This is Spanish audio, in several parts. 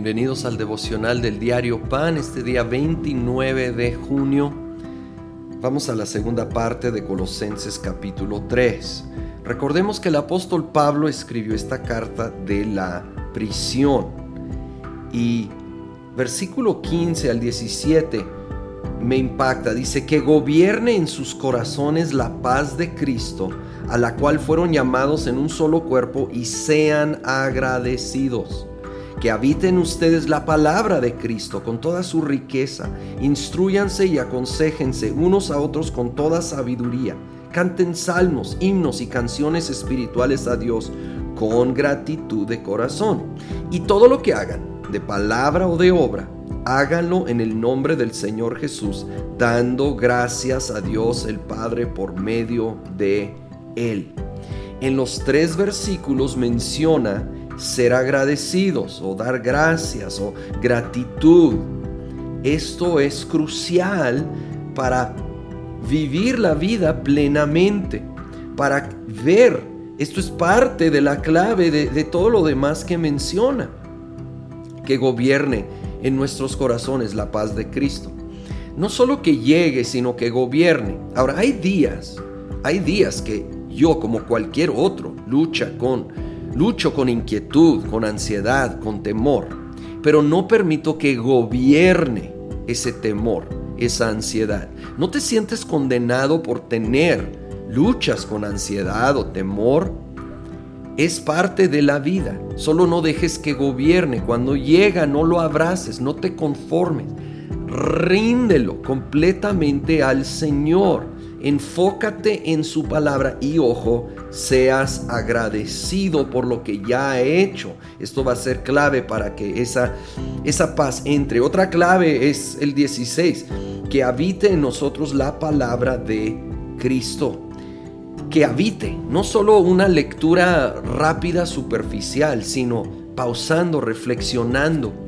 Bienvenidos al devocional del diario Pan, este día 29 de junio. Vamos a la segunda parte de Colosenses capítulo 3. Recordemos que el apóstol Pablo escribió esta carta de la prisión y versículo 15 al 17 me impacta. Dice que gobierne en sus corazones la paz de Cristo, a la cual fueron llamados en un solo cuerpo y sean agradecidos que habiten ustedes la palabra de Cristo con toda su riqueza, instruyanse y aconsejense unos a otros con toda sabiduría, canten salmos, himnos y canciones espirituales a Dios con gratitud de corazón. Y todo lo que hagan, de palabra o de obra, háganlo en el nombre del Señor Jesús, dando gracias a Dios el Padre por medio de Él. En los tres versículos menciona ser agradecidos o dar gracias o gratitud. Esto es crucial para vivir la vida plenamente, para ver, esto es parte de la clave de, todo lo demás que menciona, que gobierne en nuestros corazones la paz de Cristo. No solo que llegue, sino que gobierne. Ahora, hay días, hay días que yo como cualquier otro lucha con Lucho con inquietud, con ansiedad, con temor, pero no permito que gobierne ese temor, esa ansiedad. No te sientes condenado por tener luchas con ansiedad o temor. Es parte de la vida. Solo no dejes que gobierne. Cuando llega, no lo abraces, no te conformes. Ríndelo completamente al Señor enfócate en su palabra y ojo, seas agradecido por lo que ya ha hecho. Esto va a ser clave para que esa, esa paz entre. Otra clave es el 16, que habite en nosotros la palabra de Cristo. Que habite, no solo una lectura rápida, superficial, sino pausando, reflexionando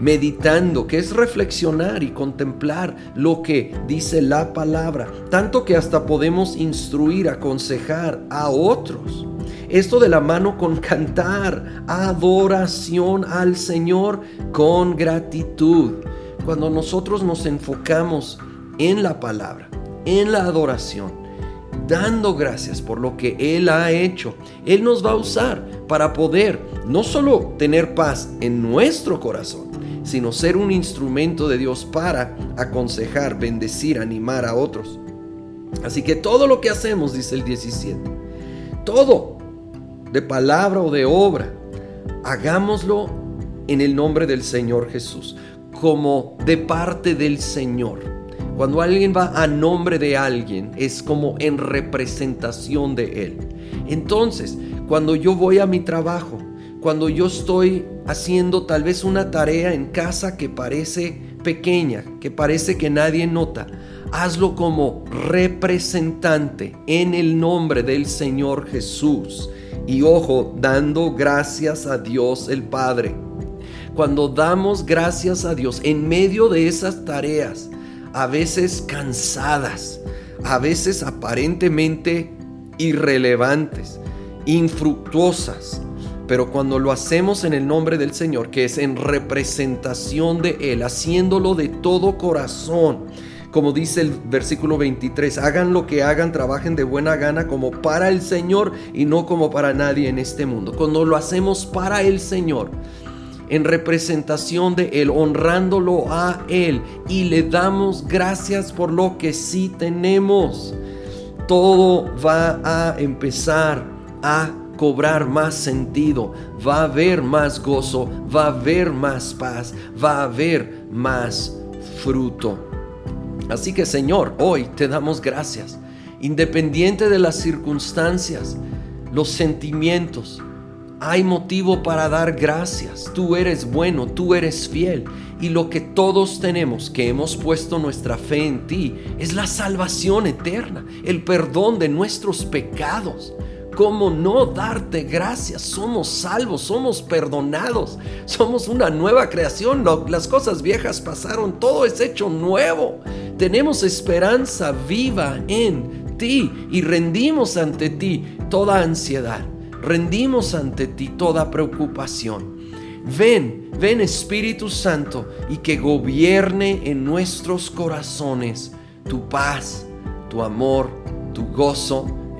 meditando, que es reflexionar y contemplar lo que dice la palabra, tanto que hasta podemos instruir, aconsejar a otros. Esto de la mano con cantar, adoración al Señor con gratitud. Cuando nosotros nos enfocamos en la palabra, en la adoración, dando gracias por lo que Él ha hecho, Él nos va a usar para poder no solo tener paz en nuestro corazón, sino ser un instrumento de Dios para aconsejar, bendecir, animar a otros. Así que todo lo que hacemos, dice el 17, todo, de palabra o de obra, hagámoslo en el nombre del Señor Jesús, como de parte del Señor. Cuando alguien va a nombre de alguien, es como en representación de Él. Entonces, cuando yo voy a mi trabajo, cuando yo estoy haciendo tal vez una tarea en casa que parece pequeña, que parece que nadie nota, hazlo como representante en el nombre del Señor Jesús. Y ojo, dando gracias a Dios el Padre. Cuando damos gracias a Dios en medio de esas tareas, a veces cansadas, a veces aparentemente irrelevantes, infructuosas, pero cuando lo hacemos en el nombre del Señor, que es en representación de Él, haciéndolo de todo corazón, como dice el versículo 23, hagan lo que hagan, trabajen de buena gana como para el Señor y no como para nadie en este mundo. Cuando lo hacemos para el Señor, en representación de Él, honrándolo a Él y le damos gracias por lo que sí tenemos, todo va a empezar a cobrar más sentido, va a haber más gozo, va a haber más paz, va a haber más fruto. Así que Señor, hoy te damos gracias, independiente de las circunstancias, los sentimientos, hay motivo para dar gracias. Tú eres bueno, tú eres fiel. Y lo que todos tenemos que hemos puesto nuestra fe en ti es la salvación eterna, el perdón de nuestros pecados. ¿Cómo no darte gracias? Somos salvos, somos perdonados, somos una nueva creación. Las cosas viejas pasaron, todo es hecho nuevo. Tenemos esperanza viva en ti y rendimos ante ti toda ansiedad, rendimos ante ti toda preocupación. Ven, ven Espíritu Santo y que gobierne en nuestros corazones tu paz, tu amor, tu gozo,